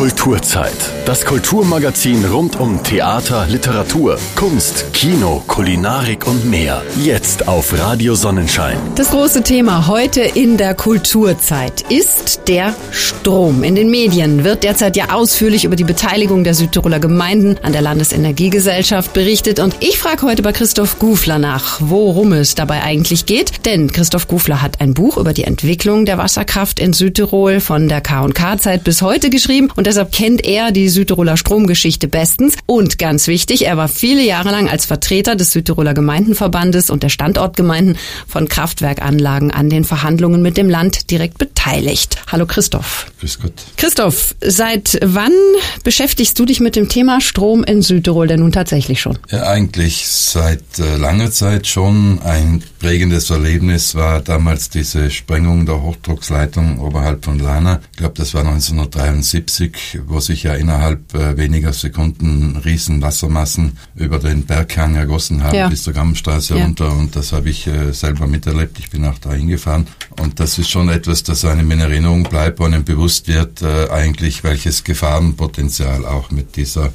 Kultur. Kulturzeit. Das Kulturmagazin rund um Theater, Literatur, Kunst, Kino, Kulinarik und mehr. Jetzt auf Radio Sonnenschein. Das große Thema heute in der Kulturzeit ist der Strom. In den Medien wird derzeit ja ausführlich über die Beteiligung der Südtiroler Gemeinden an der Landesenergiegesellschaft berichtet. Und ich frage heute bei Christoph Gufler nach, worum es dabei eigentlich geht. Denn Christoph Gufler hat ein Buch über die Entwicklung der Wasserkraft in Südtirol von der K&K-Zeit bis heute geschrieben und deshalb kennt er die Südtiroler Stromgeschichte bestens. Und ganz wichtig, er war viele Jahre lang als Vertreter des Südtiroler Gemeindenverbandes und der Standortgemeinden von Kraftwerkanlagen an den Verhandlungen mit dem Land direkt beteiligt. Hallo Christoph. Grüß Gott. Christoph, seit wann beschäftigst du dich mit dem Thema Strom in Südtirol denn nun tatsächlich schon? Ja, eigentlich seit äh, langer Zeit schon. Ein prägendes Erlebnis war damals diese Sprengung der Hochdrucksleitung oberhalb von Lana. Ich glaube, das war 1973, wo sich ja innerhalb äh, weniger Sekunden riesen Wassermassen über den Berghang ergossen haben ja. bis zur Gammenstraße ja. runter. Und das habe ich äh, selber miterlebt. Ich bin auch da hingefahren. Und das ist schon etwas, das einem in Erinnerung bleibt, wo einem bewusst wird, äh, eigentlich welches Gefahrenpotenzial auch mit dieser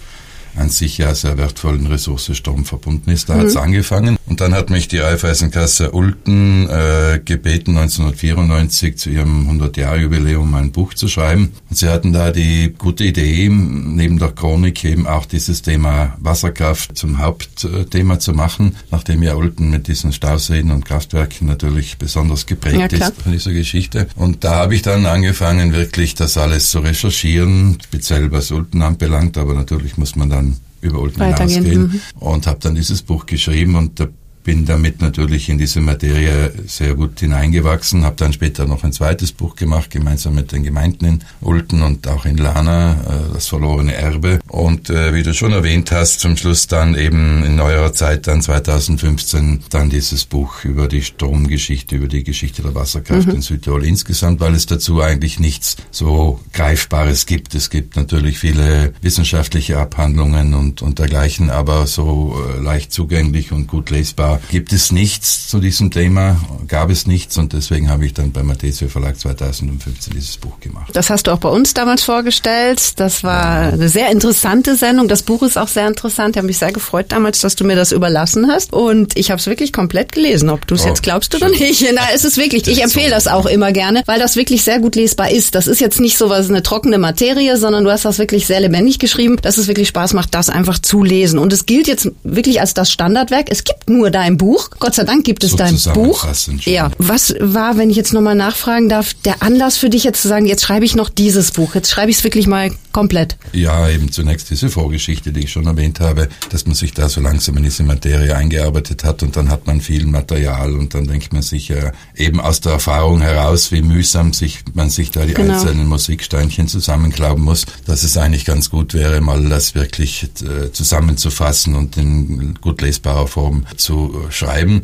an sich ja sehr wertvollen Ressource Strom verbunden ist. Da mhm. hat es angefangen. Und dann hat mich die Raiffeisenkasse Ulten äh, gebeten, 1994 zu ihrem 100-Jahr-Jubiläum ein Buch zu schreiben. Und sie hatten da die gute Idee, neben der Chronik eben auch dieses Thema Wasserkraft zum Hauptthema zu machen, nachdem ja Ulten mit diesen Stauseen und Kraftwerken natürlich besonders geprägt ja, ist von dieser Geschichte. Und da habe ich dann angefangen, wirklich das alles zu recherchieren, speziell was Ulten anbelangt, aber natürlich muss man dann über Olten hinausgehen mhm. und habe dann dieses Buch geschrieben und da bin damit natürlich in diese Materie sehr gut hineingewachsen, habe dann später noch ein zweites Buch gemacht, gemeinsam mit den Gemeinden in Ulten und auch in Lana, äh, das verlorene Erbe. Und äh, wie du schon erwähnt hast, zum Schluss dann eben in neuerer Zeit, dann 2015, dann dieses Buch über die Stromgeschichte, über die Geschichte der Wasserkraft mhm. in Südtirol insgesamt, weil es dazu eigentlich nichts so Greifbares gibt. Es gibt natürlich viele wissenschaftliche Abhandlungen und, und dergleichen, aber so äh, leicht zugänglich und gut lesbar gibt es nichts zu diesem Thema, gab es nichts und deswegen habe ich dann beim Mathesio Verlag 2015 dieses Buch gemacht. Das hast du auch bei uns damals vorgestellt. Das war ja. eine sehr interessante Sendung. Das Buch ist auch sehr interessant. Ich habe mich sehr gefreut damals, dass du mir das überlassen hast und ich habe es wirklich komplett gelesen. Ob du es oh, jetzt glaubst oder nicht. Na, es ist wirklich, ich empfehle das auch immer gerne, weil das wirklich sehr gut lesbar ist. Das ist jetzt nicht so was eine trockene Materie, sondern du hast das wirklich sehr lebendig geschrieben, dass es wirklich Spaß macht, das einfach zu lesen. Und es gilt jetzt wirklich als das Standardwerk. Es gibt nur dein dein Buch. Gott sei Dank gibt es dein Buch. Ja. Was war, wenn ich jetzt nochmal nachfragen darf, der Anlass für dich jetzt zu sagen, jetzt schreibe ich noch dieses Buch, jetzt schreibe ich es wirklich mal komplett? Ja, eben zunächst diese Vorgeschichte, die ich schon erwähnt habe, dass man sich da so langsam in diese Materie eingearbeitet hat und dann hat man viel Material und dann denkt man sich ja eben aus der Erfahrung heraus, wie mühsam sich man sich da die genau. einzelnen Musiksteinchen zusammenklauben muss, dass es eigentlich ganz gut wäre, mal das wirklich äh, zusammenzufassen und in gut lesbarer Form zu schreiben.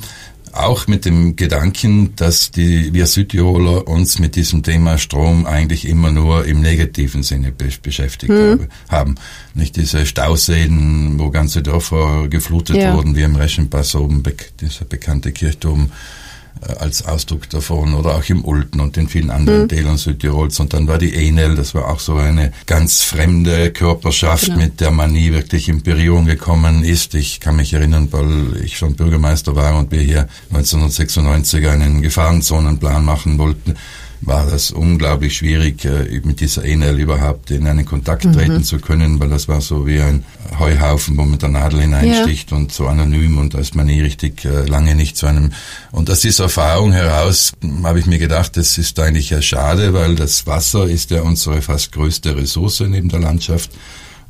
Auch mit dem Gedanken, dass die, wir Südtiroler uns mit diesem Thema Strom eigentlich immer nur im negativen Sinne be beschäftigt mhm. haben. Nicht diese Stauseen, wo ganze Dörfer geflutet ja. wurden, wie im Reschenpass oben, dieser bekannte Kirchturm als Ausdruck davon oder auch im Ulten und in vielen anderen mhm. Tälern Südtirols. Und dann war die Enel, das war auch so eine ganz fremde Körperschaft, genau. mit der man nie wirklich in Berührung gekommen ist. Ich kann mich erinnern, weil ich schon Bürgermeister war und wir hier 1996 einen Gefahrenzonenplan machen wollten war das unglaublich schwierig, äh, mit dieser Enel überhaupt in einen Kontakt mhm. treten zu können, weil das war so wie ein Heuhaufen, wo man der Nadel hineinsticht ja. und so anonym und da ist man nie richtig äh, lange nicht zu einem. Und aus dieser Erfahrung heraus habe ich mir gedacht, das ist eigentlich ja schade, weil das Wasser ist ja unsere fast größte Ressource neben der Landschaft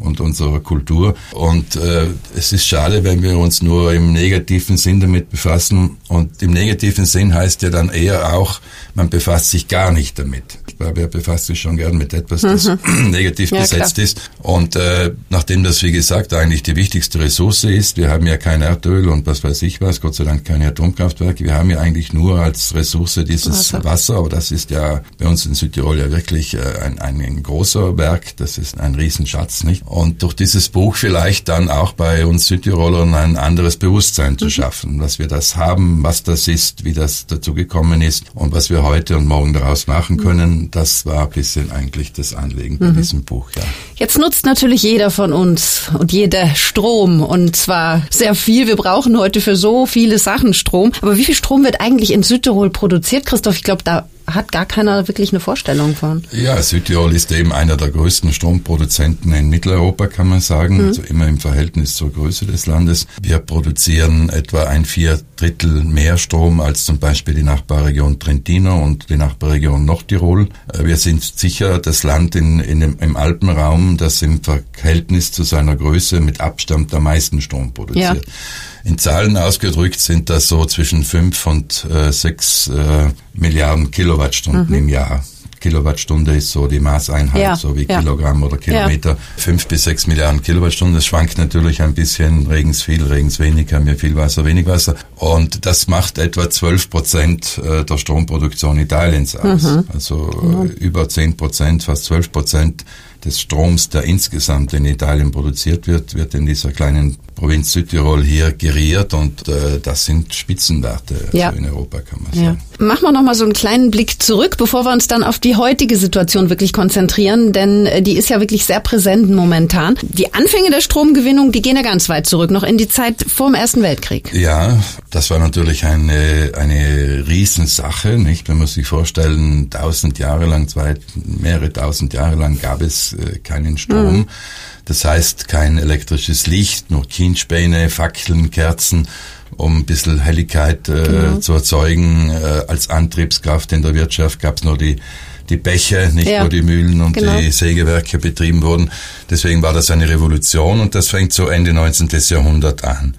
und unserer Kultur. Und äh, es ist schade, wenn wir uns nur im negativen Sinn damit befassen. Und im negativen Sinn heißt ja dann eher auch, man befasst sich gar nicht damit. Weil wer befasst sich schon gern mit etwas, das mhm. negativ ja, besetzt klar. ist. Und äh, nachdem das, wie gesagt, eigentlich die wichtigste Ressource ist, wir haben ja kein Erdöl und was weiß ich was, Gott sei Dank keine Atomkraftwerke, wir haben ja eigentlich nur als Ressource dieses Wasser, Wasser aber das ist ja bei uns in Südtirol ja wirklich äh, ein, ein großer Werk, das ist ein Riesenschatz, nicht? und durch dieses Buch vielleicht dann auch bei uns Südtirolern ein anderes Bewusstsein zu mhm. schaffen, dass wir das haben, was das ist, wie das dazu gekommen ist und was wir heute und morgen daraus machen können. Das war ein bisschen eigentlich das Anliegen bei mhm. diesem Buch, ja. Jetzt nutzt natürlich jeder von uns und jeder Strom und zwar sehr viel. Wir brauchen heute für so viele Sachen Strom. Aber wie viel Strom wird eigentlich in Südtirol produziert, Christoph? Ich glaube, da hat gar keiner wirklich eine Vorstellung von. Ja, Südtirol ist eben einer der größten Stromproduzenten in Mitteleuropa, kann man sagen, mhm. also immer im Verhältnis zur Größe des Landes. Wir produzieren etwa ein Viertel mehr Strom als zum Beispiel die Nachbarregion Trentino und die Nachbarregion Nordtirol. Äh, wir sind sicher das Land in, in dem, im Alpenraum, das im Verhältnis zu seiner Größe mit Abstand am meisten Strom produziert. Ja. In Zahlen ausgedrückt sind das so zwischen fünf und äh, sechs äh, Milliarden Kilowattstunden mhm. im Jahr. Kilowattstunde ist so die Maßeinheit, ja, so wie ja. Kilogramm oder Kilometer. Ja. Fünf bis sechs Milliarden Kilowattstunden. Das schwankt natürlich ein bisschen. Regens viel, Regens wenig, haben wir viel Wasser, wenig Wasser. Und das macht etwa zwölf Prozent äh, der Stromproduktion Italiens aus. Mhm. Also mhm. über zehn Prozent, fast zwölf Prozent des Stroms, der insgesamt in Italien produziert wird, wird in dieser kleinen Provinz Südtirol hier geriert und äh, das sind Spitzenwerte ja. also in Europa, kann man sagen. Ja. Machen wir nochmal so einen kleinen Blick zurück, bevor wir uns dann auf die heutige Situation wirklich konzentrieren, denn äh, die ist ja wirklich sehr präsent momentan. Die Anfänge der Stromgewinnung, die gehen ja ganz weit zurück, noch in die Zeit vor dem Ersten Weltkrieg. Ja, das war natürlich eine, eine Riesensache, nicht? Wenn man sich vorstellen, tausend Jahre lang, zwei, mehrere tausend Jahre lang gab es äh, keinen Strom. Mhm. Das heißt kein elektrisches Licht, nur Kienspäne, Fackeln, Kerzen, um ein bisschen Helligkeit äh, genau. zu erzeugen. Äh, als Antriebskraft in der Wirtschaft gab es nur die die Bäche, nicht ja. wo die Mühlen und genau. die Sägewerke betrieben wurden. Deswegen war das eine Revolution und das fängt so Ende 19. Jahrhundert an.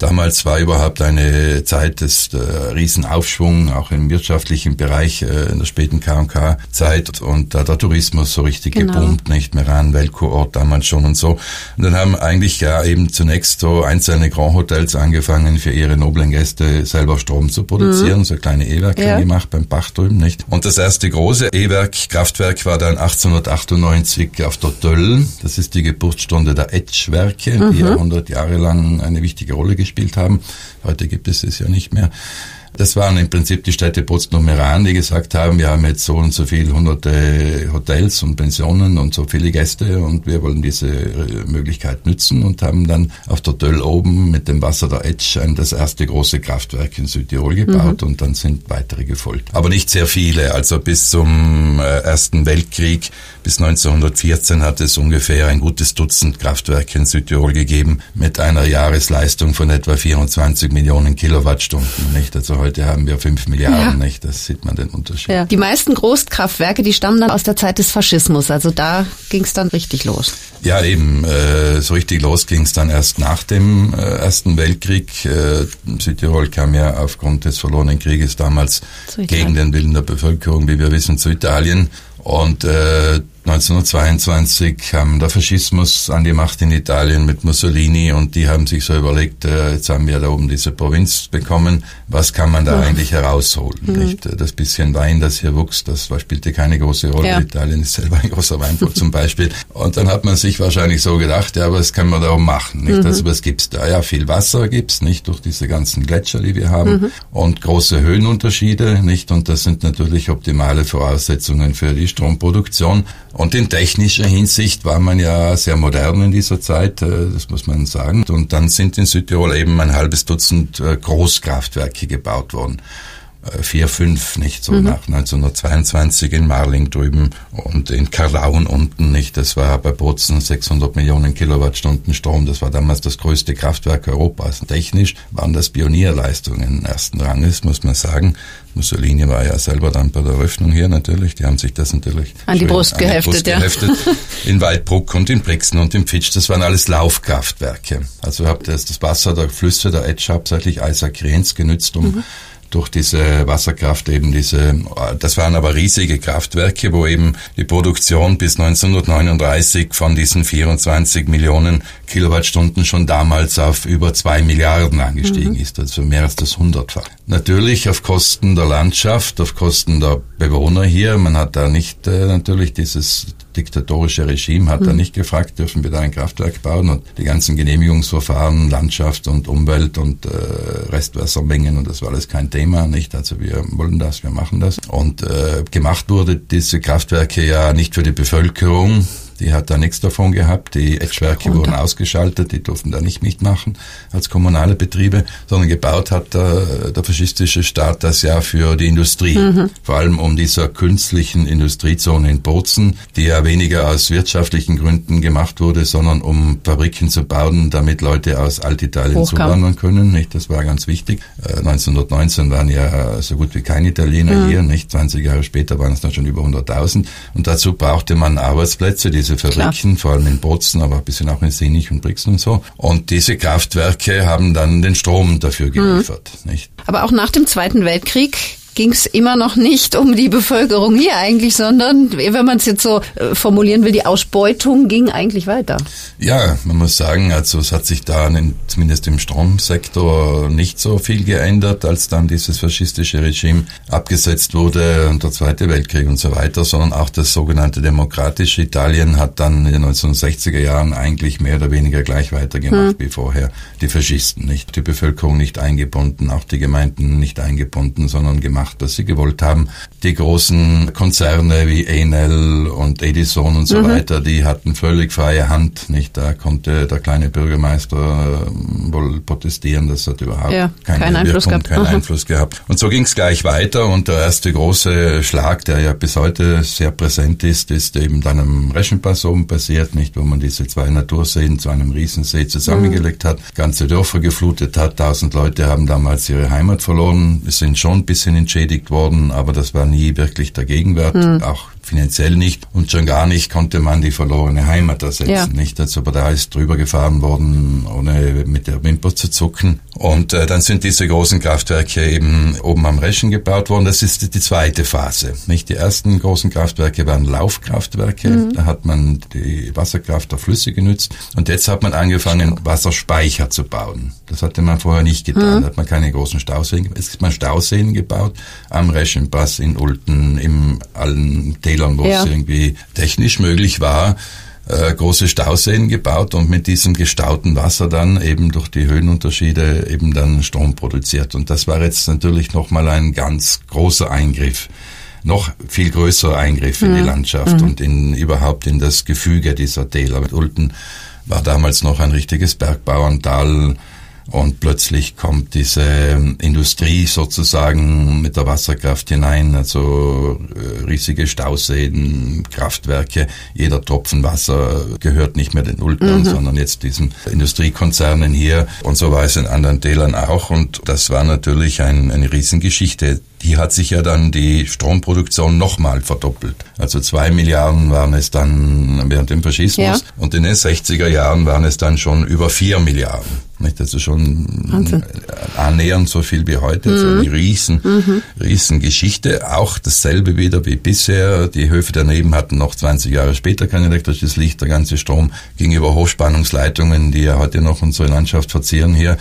Damals war überhaupt eine Zeit des äh, Riesenaufschwung, auch im wirtschaftlichen Bereich äh, in der späten K&K-Zeit und da der Tourismus so richtig genau. geboomt, nicht mehr an, Weltkurort damals schon und so. Und dann haben eigentlich ja eben zunächst so einzelne Grand Hotels angefangen, für ihre noblen Gäste selber Strom zu produzieren, mhm. so kleine E-Werke ja. gemacht beim Bach drüben, nicht? Und das erste große E-Werk, Kraftwerk war dann 1898 auf der Döll. Das ist die Geburtsstunde der Etschwerke, mhm. die ja 100 Jahre lang eine wichtige Rolle gespielt gespielt haben. Heute gibt es es ja nicht mehr. Das waren im Prinzip die Städte Potsdam und Meran, die gesagt haben, wir haben jetzt so und so viele hunderte Hotels und Pensionen und so viele Gäste und wir wollen diese äh, Möglichkeit nützen und haben dann auf der Döll oben mit dem Wasser der Etsch ein, das erste große Kraftwerk in Südtirol gebaut mhm. und dann sind weitere gefolgt. Aber nicht sehr viele, also bis zum äh, Ersten Weltkrieg, bis 1914 hat es ungefähr ein gutes Dutzend Kraftwerke in Südtirol gegeben mit einer Jahresleistung von etwa 24 Millionen Kilowattstunden. Nicht? Also heute haben wir fünf Milliarden, ja. nicht? Das sieht man den Unterschied. Ja. Die meisten Großkraftwerke, die stammen dann aus der Zeit des Faschismus. Also da ging es dann richtig los. Ja, eben. Äh, so richtig los ging es dann erst nach dem äh, Ersten Weltkrieg. Äh, Südtirol kam ja aufgrund des verlorenen Krieges damals gegen den Willen der Bevölkerung, wie wir wissen, zu Italien. Und äh, 1922 kam der Faschismus an die Macht in Italien mit Mussolini und die haben sich so überlegt, äh, jetzt haben wir da oben diese Provinz bekommen, was kann man da ja. eigentlich herausholen? Mhm. Nicht? Das bisschen Wein, das hier wuchs, das spielte keine große Rolle. Ja. Italien ist selber ein großer Weinbau zum Beispiel. Und dann hat man sich wahrscheinlich so gedacht, ja, was kann man da oben machen? Nicht? Mhm. Also was gibt's da? Ja, viel Wasser gibt's, nicht durch diese ganzen Gletscher, die wir haben mhm. und große Höhenunterschiede, nicht? Und das sind natürlich optimale Voraussetzungen für die Stromproduktion. Und in technischer Hinsicht war man ja sehr modern in dieser Zeit, äh, das muss man sagen. Und dann sind in Südtirol eben ein halbes Dutzend äh, Großkraftwerke gebaut worden. Äh, vier, fünf, nicht so mhm. nach 1922 in Marling drüben und in Karlaun unten, nicht. Das war bei Bozen 600 Millionen Kilowattstunden Strom. Das war damals das größte Kraftwerk Europas. Technisch waren das Pionierleistungen ersten Ranges, muss man sagen. Mussolini war ja selber dann bei der Eröffnung hier natürlich. Die haben sich das natürlich an die Brust geheftet, Brust ja. geheftet. in Waldbruck und in Brixen und in Fitsch. Das waren alles Laufkraftwerke. Also habt ihr das Wasser der Flüsse der Etsch hauptsächlich Isaac Rehns genützt, um mhm durch diese Wasserkraft eben diese, das waren aber riesige Kraftwerke, wo eben die Produktion bis 1939 von diesen 24 Millionen Kilowattstunden schon damals auf über zwei Milliarden angestiegen mhm. ist, also mehr als das hundertfach. Natürlich auf Kosten der Landschaft, auf Kosten der Bewohner hier. Man hat da nicht äh, natürlich dieses diktatorische Regime hat mhm. da nicht gefragt, dürfen wir da ein Kraftwerk bauen und die ganzen Genehmigungsverfahren, Landschaft und Umwelt und äh, Restwassermengen und das war alles kein Thema, nicht? Also wir wollen das, wir machen das. Und äh, gemacht wurde diese Kraftwerke ja nicht für die Bevölkerung, die hat da nichts davon gehabt. Die Edgewerke wurden ausgeschaltet, die durften da nicht mitmachen als kommunale Betriebe, sondern gebaut hat der, der faschistische Staat das ja für die Industrie. Mhm. Vor allem um dieser künstlichen Industriezone in Bozen, die ja weniger aus wirtschaftlichen Gründen gemacht wurde, sondern um Fabriken zu bauen, damit Leute aus Altitalien zuwandern können. Nicht? Das war ganz wichtig. Äh, 1919 waren ja so gut wie keine Italiener mhm. hier, nicht? 20 Jahre später waren es dann schon über 100.000. Und dazu brauchte man Arbeitsplätze, diese diese Fabriken, Klar. vor allem in Bozen, aber ein bisschen auch in Senich und Brixen und so. Und diese Kraftwerke haben dann den Strom dafür mhm. geliefert. Mhm. Nicht? Aber auch nach dem Zweiten Weltkrieg ging es immer noch nicht um die Bevölkerung hier eigentlich, sondern, wenn man es jetzt so äh, formulieren will, die Ausbeutung ging eigentlich weiter. Ja, man muss sagen, also es hat sich da in, zumindest im Stromsektor nicht so viel geändert, als dann dieses faschistische Regime abgesetzt wurde und der Zweite Weltkrieg und so weiter, sondern auch das sogenannte demokratische Italien hat dann in den 1960er Jahren eigentlich mehr oder weniger gleich weitergemacht hm. wie vorher. Die Faschisten nicht, die Bevölkerung nicht eingebunden, auch die Gemeinden nicht eingebunden, sondern gemacht gemacht, was sie gewollt haben. Die großen Konzerne wie Enel und Edison und so mhm. weiter, die hatten völlig freie Hand. Nicht, da konnte der kleine Bürgermeister ähm, wohl protestieren. Das hat überhaupt ja, keine kein Einfluss Wirkung, keinen mhm. Einfluss gehabt. Und so ging es gleich weiter. Und der erste große Schlag, der ja bis heute sehr präsent ist, ist eben dann am Reschenpass oben passiert, nicht, wo man diese zwei Naturseen zu einem Riesensee zusammengelegt mhm. hat, ganze Dörfer geflutet hat. Tausend Leute haben damals ihre Heimat verloren. Sind schon ein bisschen in entschädigt worden, aber das war nie wirklich der Gegenwert, hm. auch finanziell nicht und schon gar nicht konnte man die verlorene Heimat ersetzen, ja. nicht? Also aber da ist drüber gefahren worden, ohne mit der Wimper zu zucken. Und äh, dann sind diese großen Kraftwerke eben oben am Reschen gebaut worden. Das ist die zweite Phase, nicht? Die ersten großen Kraftwerke waren Laufkraftwerke. Mhm. Da hat man die Wasserkraft der Flüsse genützt und jetzt hat man angefangen, Wasserspeicher zu bauen. Das hatte man vorher nicht getan. Mhm. Da hat man keine großen Stauseen. Es ist mal Stauseen gebaut am Reschenpass in Ulten, im allen Tälern, wo ja. es irgendwie technisch möglich war, äh, große Stauseen gebaut und mit diesem gestauten Wasser dann eben durch die Höhenunterschiede eben dann Strom produziert. Und das war jetzt natürlich nochmal ein ganz großer Eingriff noch viel größerer Eingriff in die mhm. Landschaft mhm. und in überhaupt in das Gefüge dieser Täler. Ulten war damals noch ein richtiges Bergbauerntal und plötzlich kommt diese Industrie sozusagen mit der Wasserkraft hinein, also äh, riesige Stauseen, Kraftwerke. Jeder Tropfen Wasser gehört nicht mehr den Ultern, mhm. sondern jetzt diesen Industriekonzernen hier. Und so war es in anderen Tälern auch. Und das war natürlich ein, eine Riesengeschichte die hat sich ja dann die Stromproduktion nochmal verdoppelt. Also zwei Milliarden waren es dann während dem Faschismus ja. und in den 60er Jahren waren es dann schon über vier Milliarden. Nicht? Also schon Wahnsinn. annähernd so viel wie heute. Mhm. Also eine riesen, mhm. riesen Geschichte. Auch dasselbe wieder wie bisher. Die Höfe daneben hatten noch 20 Jahre später kein elektrisches Licht. Der ganze Strom ging über Hochspannungsleitungen, die ja heute noch unsere Landschaft verzieren hier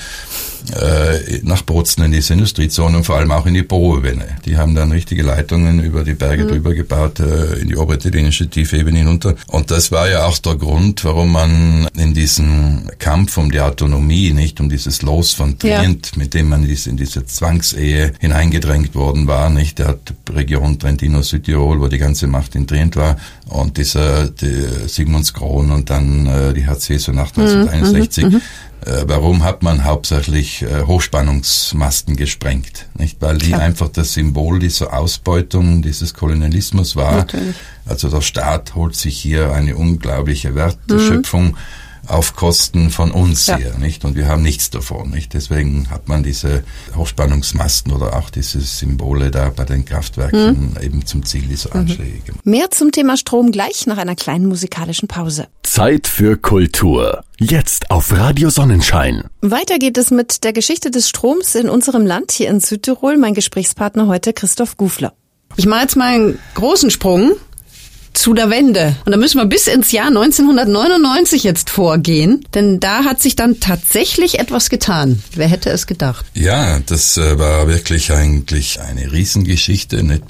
äh, nach Bozen in diese Industriezone und vor allem auch in die Bohewenne. Die haben dann richtige Leitungen über die Berge mhm. drüber gebaut, äh, in die oberitalienische Tiefebene hinunter. Und das war ja auch der Grund, warum man in diesen Kampf um die Autonomie, nicht um dieses Los von Trient, ja. mit dem man in diese Zwangsehe hineingedrängt worden war, nicht? Der hat Region Trentino Südtirol, wo die ganze Macht in Trient war, und dieser die Sigmundskron und dann äh, die HC so nach 1961. Mhm. Mhm. Äh, warum hat man hauptsächlich äh, Hochspannungsmasten gesprengt? Nicht, weil die Klar. einfach das Symbol dieser Ausbeutung, dieses Kolonialismus war. Natürlich. Also der Staat holt sich hier eine unglaubliche Wertschöpfung. Mhm auf Kosten von uns ja. hier, nicht? Und wir haben nichts davon, nicht? Deswegen hat man diese Hochspannungsmasten oder auch diese Symbole da bei den Kraftwerken mhm. eben zum Ziel dieser mhm. Anschläge gemacht. Mehr zum Thema Strom gleich nach einer kleinen musikalischen Pause. Zeit für Kultur. Jetzt auf Radio Sonnenschein. Weiter geht es mit der Geschichte des Stroms in unserem Land hier in Südtirol. Mein Gesprächspartner heute Christoph Gufler. Ich mache jetzt mal einen großen Sprung zu der Wende. Und da müssen wir bis ins Jahr 1999 jetzt vorgehen, denn da hat sich dann tatsächlich etwas getan. Wer hätte es gedacht? Ja, das äh, war wirklich eigentlich eine Riesengeschichte. Nicht,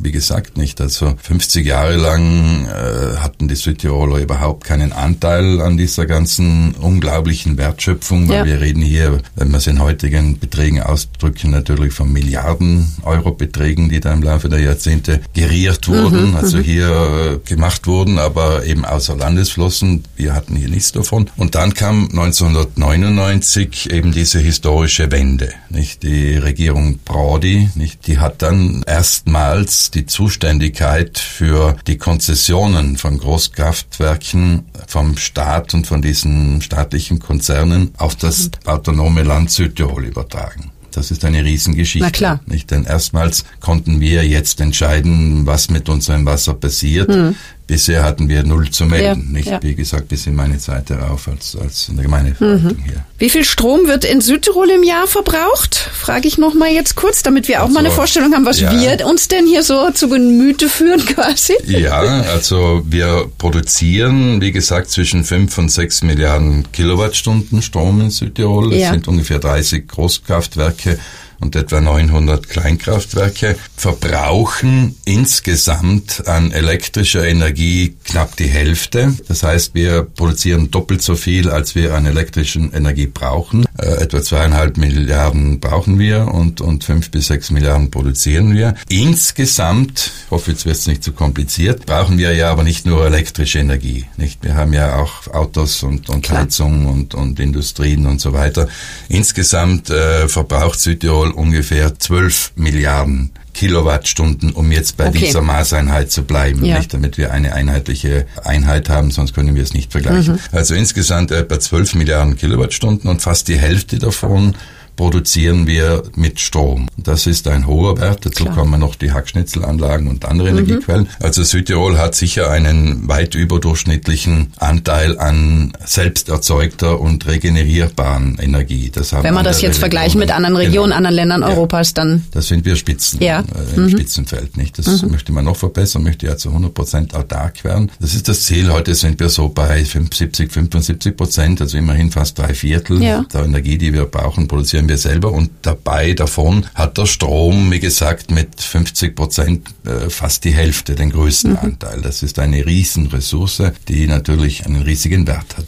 wie gesagt, nicht. Also 50 Jahre lang äh, hatten die Südtiroler überhaupt keinen Anteil an dieser ganzen unglaublichen Wertschöpfung, weil ja. wir reden hier, wenn wir es in heutigen Beträgen ausdrücken, natürlich von Milliarden Euro Beträgen, die da im Laufe der Jahrzehnte geriert wurden, mhm, also mhm. hier äh, gemacht wurden, aber eben außer Landesflossen. Wir hatten hier nichts davon. Und dann kam 1999 eben diese historische Wende, nicht? Die Regierung Prodi, nicht? Die hat dann erstmals die Zuständigkeit für die Konzessionen von Großkraftwerken vom Staat und von diesen staatlichen Konzernen auf das autonome Land Südtirol übertragen. Das ist eine Riesengeschichte. Na klar. Nicht? Denn erstmals konnten wir jetzt entscheiden, was mit unserem Wasser passiert. Hm. Bisher hatten wir null zu melden. Ja, nicht, ja. wie gesagt, bis in meine Zeit darauf als, als in der Gemeindeverwaltung mhm. hier. Wie viel Strom wird in Südtirol im Jahr verbraucht? Frage ich noch mal jetzt kurz, damit wir auch also, mal eine Vorstellung haben, was ja. wir uns denn hier so zu Gemüte führen quasi. Ja, also wir produzieren, wie gesagt, zwischen fünf und sechs Milliarden Kilowattstunden Strom in Südtirol. Das sind ungefähr 30 Großkraftwerke und etwa 900 Kleinkraftwerke verbrauchen insgesamt an elektrischer Energie knapp die Hälfte. Das heißt, wir produzieren doppelt so viel, als wir an elektrischen Energie brauchen. Äh, etwa zweieinhalb Milliarden brauchen wir und, und fünf bis sechs Milliarden produzieren wir. Insgesamt, ich hoffe, jetzt wird es nicht zu kompliziert, brauchen wir ja aber nicht nur elektrische Energie. Nicht? Wir haben ja auch Autos und, und Heizung und, und Industrien und so weiter. Insgesamt äh, verbraucht Südtirol Südtirol ungefähr 12 Milliarden Kilowattstunden, um jetzt bei okay. dieser Maßeinheit zu bleiben, ja. nicht, damit wir eine einheitliche Einheit haben, sonst können wir es nicht vergleichen. Mhm. Also insgesamt etwa 12 Milliarden Kilowattstunden und fast die Hälfte davon produzieren wir mit Strom. Das ist ein hoher Wert. Dazu Klar. kommen noch die Hackschnitzelanlagen und andere mhm. Energiequellen. Also Südtirol hat sicher einen weit überdurchschnittlichen Anteil an selbst erzeugter und regenerierbaren Energie. Wenn man das jetzt vergleicht mit anderen Regionen, genau. anderen Ländern ja. Europas, dann... Das sind wir Spitzen, ja. äh, im mhm. Spitzenfeld. Nicht? Das mhm. möchte man noch verbessern, möchte ja zu 100 Prozent autark werden. Das ist das Ziel. Heute sind wir so bei 75, 75 Prozent, also immerhin fast drei Viertel ja. der Energie, die wir brauchen, produzieren produzieren wir selber und dabei davon hat der Strom, wie gesagt, mit 50 Prozent äh, fast die Hälfte, den größten mhm. Anteil. Das ist eine Riesenressource, die natürlich einen riesigen Wert hat.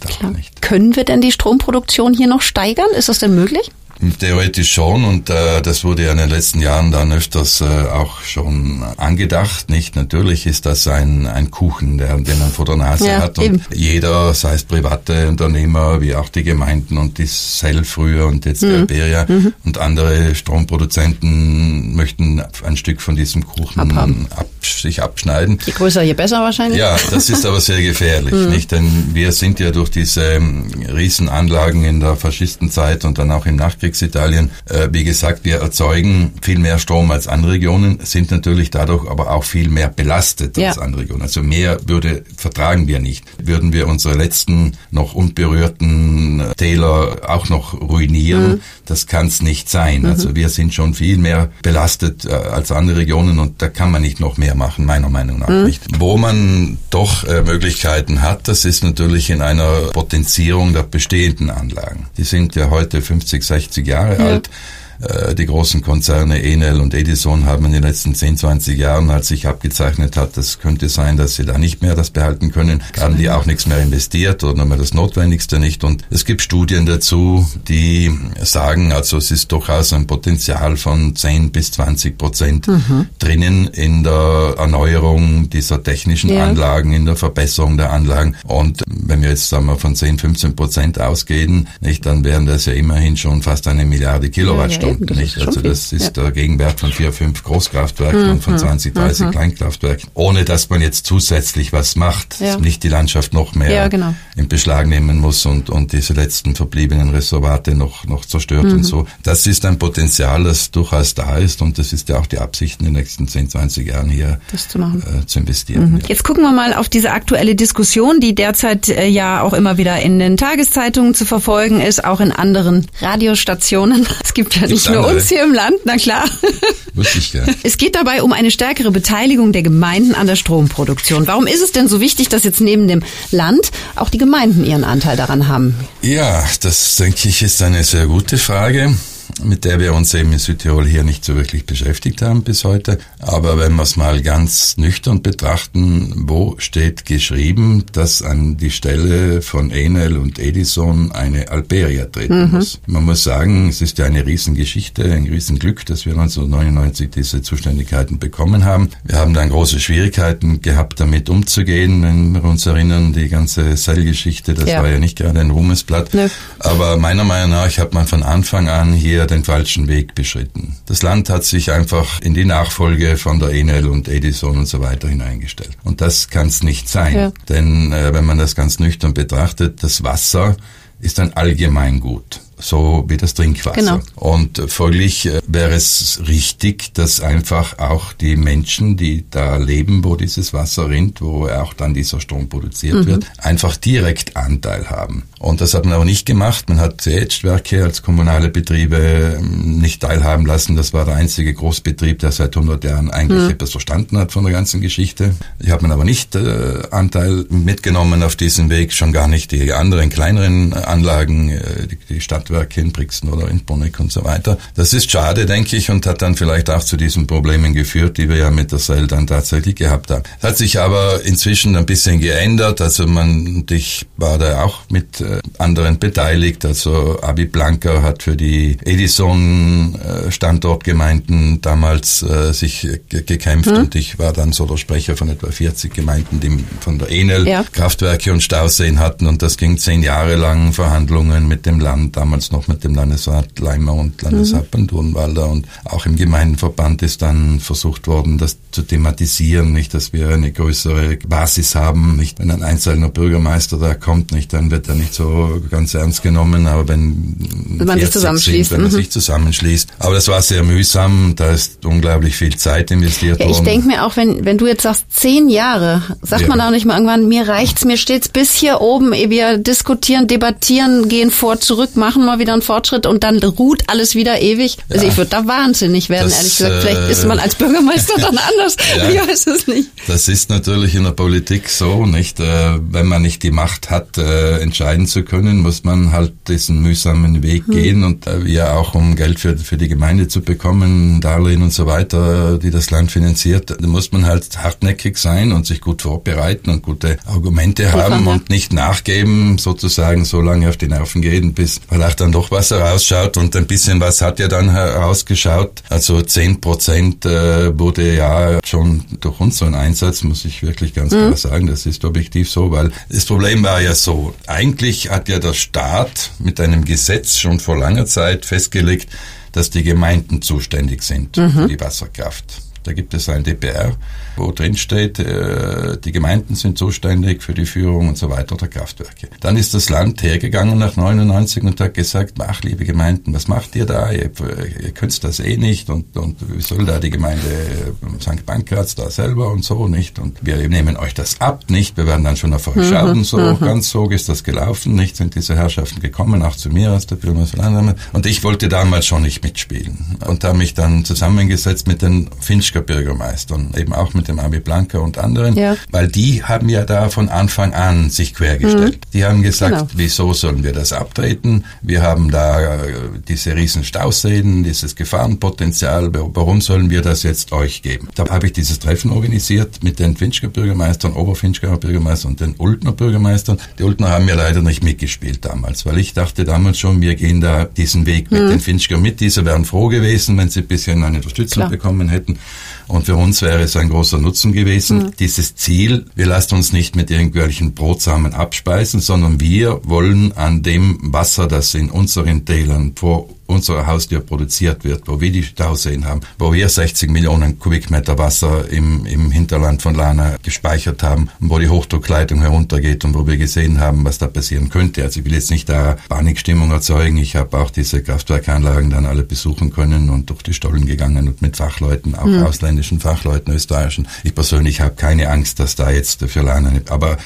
Können wir denn die Stromproduktion hier noch steigern? Ist das denn möglich? Theoretisch schon und äh, das wurde ja in den letzten Jahren dann öfters äh, auch schon angedacht. Nicht natürlich ist das ein, ein Kuchen, der, den man vor der Nase ja, hat und eben. jeder, sei es private Unternehmer wie auch die Gemeinden und die Cell früher und jetzt mhm. Beria mhm. und andere Stromproduzenten möchten ein Stück von diesem Kuchen ab, sich abschneiden. Je größer, je besser wahrscheinlich. Ja, das ist aber sehr gefährlich, mhm. nicht? Denn wir sind ja durch diese ähm, Riesenanlagen in der Faschistenzeit und dann auch im Nachkrieg Nachkriegsitalien. Äh, wie gesagt, wir erzeugen viel mehr Strom als andere Regionen, sind natürlich dadurch aber auch viel mehr belastet ja. als andere Regionen. Also mehr würde vertragen wir nicht. Würden wir unsere letzten noch unberührten äh, Täler auch noch ruinieren, mhm. das kann es nicht sein. Mhm. Also wir sind schon viel mehr belastet äh, als andere Regionen und da kann man nicht noch mehr machen, meiner Meinung nach mhm. nicht. Wo man doch äh, Möglichkeiten hat, das ist natürlich in einer Potenzierung der bestehenden Anlagen. Die sind ja heute 50, 60 50 Jahre ja. alt. Äh, die großen Konzerne Enel und Edison haben in den letzten 10, 20 Jahren, als sich abgezeichnet hat, das könnte sein, dass sie da nicht mehr das behalten können, haben die auch nichts mehr investiert oder nur das Notwendigste nicht. Und es gibt Studien dazu, die sagen, also es ist durchaus ein Potenzial von 10 bis 20 Prozent mhm. drinnen in der Erneuerung dieser technischen ja. Anlagen, in der Verbesserung der Anlagen. Und wenn wir jetzt sagen wir von 10, 15 Prozent ausgehen, nicht, dann wären das ja immerhin schon fast eine Milliarde Kilowattstunden. Ja, Stunden. nicht? Also das ist ja. der Gegenwert von vier, fünf Großkraftwerken mhm. und von 20, 30 mhm. Kleinkraftwerken, ohne dass man jetzt zusätzlich was macht, ja. nicht die Landschaft noch mehr ja, genau. in Beschlag nehmen muss und, und diese letzten verbliebenen Reservate noch, noch zerstört mhm. und so. Das ist ein Potenzial, das durchaus da ist und das ist ja auch die Absicht in den nächsten 10, 20 Jahren hier zu, äh, zu, investieren. Mhm. Jetzt gucken wir mal auf diese aktuelle Diskussion, die derzeit äh, ja auch immer wieder in den Tageszeitungen zu verfolgen ist, auch in anderen Radiostationen. Es gibt ja nicht Nicht nur uns hier im Land, na klar. Wusste ich gern. Es geht dabei um eine stärkere Beteiligung der Gemeinden an der Stromproduktion. Warum ist es denn so wichtig, dass jetzt neben dem Land auch die Gemeinden ihren Anteil daran haben? Ja, das denke ich ist eine sehr gute Frage mit der wir uns eben in Südtirol hier nicht so wirklich beschäftigt haben bis heute. Aber wenn wir es mal ganz nüchtern betrachten, wo steht geschrieben, dass an die Stelle von Enel und Edison eine Alperia treten mhm. muss? Man muss sagen, es ist ja eine Riesengeschichte, ein Riesenglück, dass wir 1999 diese Zuständigkeiten bekommen haben. Wir haben dann große Schwierigkeiten gehabt, damit umzugehen, wenn wir uns erinnern, die ganze Cell-Geschichte, das ja. war ja nicht gerade ein Ruhmesblatt. Nö. Aber meiner Meinung nach hat man von Anfang an hier den falschen Weg beschritten. Das Land hat sich einfach in die Nachfolge von der Enel und Edison und so weiter hineingestellt. Und das kann es nicht sein. Ja. Denn äh, wenn man das ganz nüchtern betrachtet, das Wasser ist ein Allgemeingut so wie das Trinkwasser. Genau. Und folglich äh, wäre es richtig, dass einfach auch die Menschen, die da leben, wo dieses Wasser rinnt, wo auch dann dieser Strom produziert mhm. wird, einfach direkt Anteil haben. Und das hat man aber nicht gemacht. Man hat Ätzstwerke als kommunale Betriebe ähm, nicht teilhaben lassen. Das war der einzige Großbetrieb, der seit 100 Jahren eigentlich mhm. etwas verstanden hat von der ganzen Geschichte. Die hat man aber nicht äh, Anteil mitgenommen auf diesem Weg, schon gar nicht die anderen kleineren Anlagen, äh, die, die Stadt Kraftwerke in Brixen oder in Bonneck und so weiter. Das ist schade, denke ich, und hat dann vielleicht auch zu diesen Problemen geführt, die wir ja mit der Cell dann tatsächlich gehabt haben. Hat sich aber inzwischen ein bisschen geändert. Also man, ich war da auch mit äh, anderen beteiligt. Also Abi Blanker hat für die Edison äh, Standortgemeinden damals äh, sich gekämpft hm. und ich war dann so der Sprecher von etwa 40 Gemeinden, die von der Enel ja. Kraftwerke und Stauseen hatten und das ging zehn Jahre lang Verhandlungen mit dem Land damals damals noch mit dem Landesrat Leimer und Landesrat mhm. Durnwalder und auch im Gemeindeverband ist dann versucht worden, das zu thematisieren, nicht, dass wir eine größere Basis haben, nicht, wenn ein einzelner Bürgermeister da kommt, nicht, dann wird er nicht so ganz ernst genommen, aber wenn, wenn man sich zusammenschließt, sind, wenn man mhm. sich zusammenschließt. Aber das war sehr mühsam, da ist unglaublich viel Zeit investiert ja, worden. Ich denke mir auch, wenn, wenn du jetzt sagst, zehn Jahre, sagt ja. man auch nicht mal irgendwann, mir reicht's, mir steht's bis hier oben, wir diskutieren, debattieren, gehen vor, zurück, machen mal wieder einen Fortschritt und dann ruht alles wieder ewig. Also ja. ich würde da wahnsinnig werden, das, ehrlich gesagt. Vielleicht ist man als Bürgermeister dann anders. Ja, ich weiß es nicht. Das ist natürlich in der Politik so, nicht? Äh, wenn man nicht die Macht hat, äh, entscheiden zu können, muss man halt diesen mühsamen Weg hm. gehen und äh, ja auch um Geld für, für die Gemeinde zu bekommen, Darlehen und so weiter, die das Land finanziert, da muss man halt hartnäckig sein und sich gut vorbereiten und gute Argumente haben und nicht nachgeben, sozusagen so lange auf die Nerven gehen, bis vielleicht dann doch was herausschaut und ein bisschen was hat ja dann herausgeschaut. Also zehn Prozent äh, wurde ja schon durch unseren Einsatz, muss ich wirklich ganz mhm. klar sagen, das ist objektiv so, weil das Problem war ja so, eigentlich hat ja der Staat mit einem Gesetz schon vor langer Zeit festgelegt, dass die Gemeinden zuständig sind mhm. für die Wasserkraft. Da gibt es ein DPR wo drin steht, äh, die Gemeinden sind zuständig für die Führung und so weiter der Kraftwerke. Dann ist das Land hergegangen nach 99 und hat gesagt, ach liebe Gemeinden, was macht ihr da? Ihr, ihr könnt das eh nicht und, und wie soll da die Gemeinde äh, St. Pankraz da selber und so nicht und wir nehmen euch das ab, nicht? Wir werden dann schon auf euch mhm, schauen, so mhm. ganz so ist das gelaufen, nicht? Sind diese Herrschaften gekommen, auch zu mir aus der Firma und ich wollte damals schon nicht mitspielen und habe mich dann zusammengesetzt mit den Finchker Bürgermeistern, eben auch mit dem Abi Blanca und anderen, ja. weil die haben ja da von Anfang an sich quergestellt. Mhm. Die haben gesagt, genau. wieso sollen wir das abtreten? Wir haben da äh, diese riesen Stauseen, dieses Gefahrenpotenzial, warum sollen wir das jetzt euch geben? Da habe ich dieses Treffen organisiert mit den Finchker Bürgermeistern, Oberfinchker Bürgermeistern und den Ultner Bürgermeistern. Die Ultner haben mir leider nicht mitgespielt damals, weil ich dachte damals schon, wir gehen da diesen Weg mit mhm. den Finchker mit. Diese wären froh gewesen, wenn sie ein bisschen eine Unterstützung Klar. bekommen hätten. Und für uns wäre es ein großer Nutzen gewesen. Mhm. Dieses Ziel, wir lassen uns nicht mit irgendwelchen Brotsamen abspeisen, sondern wir wollen an dem Wasser, das in unseren Tälern vor unserer Haustür produziert wird, wo wir die Stauseen haben, wo wir 60 Millionen Kubikmeter Wasser im, im Hinterland von Lana gespeichert haben und wo die Hochdruckleitung heruntergeht und wo wir gesehen haben, was da passieren könnte. Also ich will jetzt nicht da Panikstimmung erzeugen. Ich habe auch diese Kraftwerkanlagen dann alle besuchen können und durch die Stollen gegangen und mit Fachleuten, auch mhm. ausländischen Fachleuten, österreichischen. Ich persönlich habe keine Angst, dass da jetzt für Lana, aber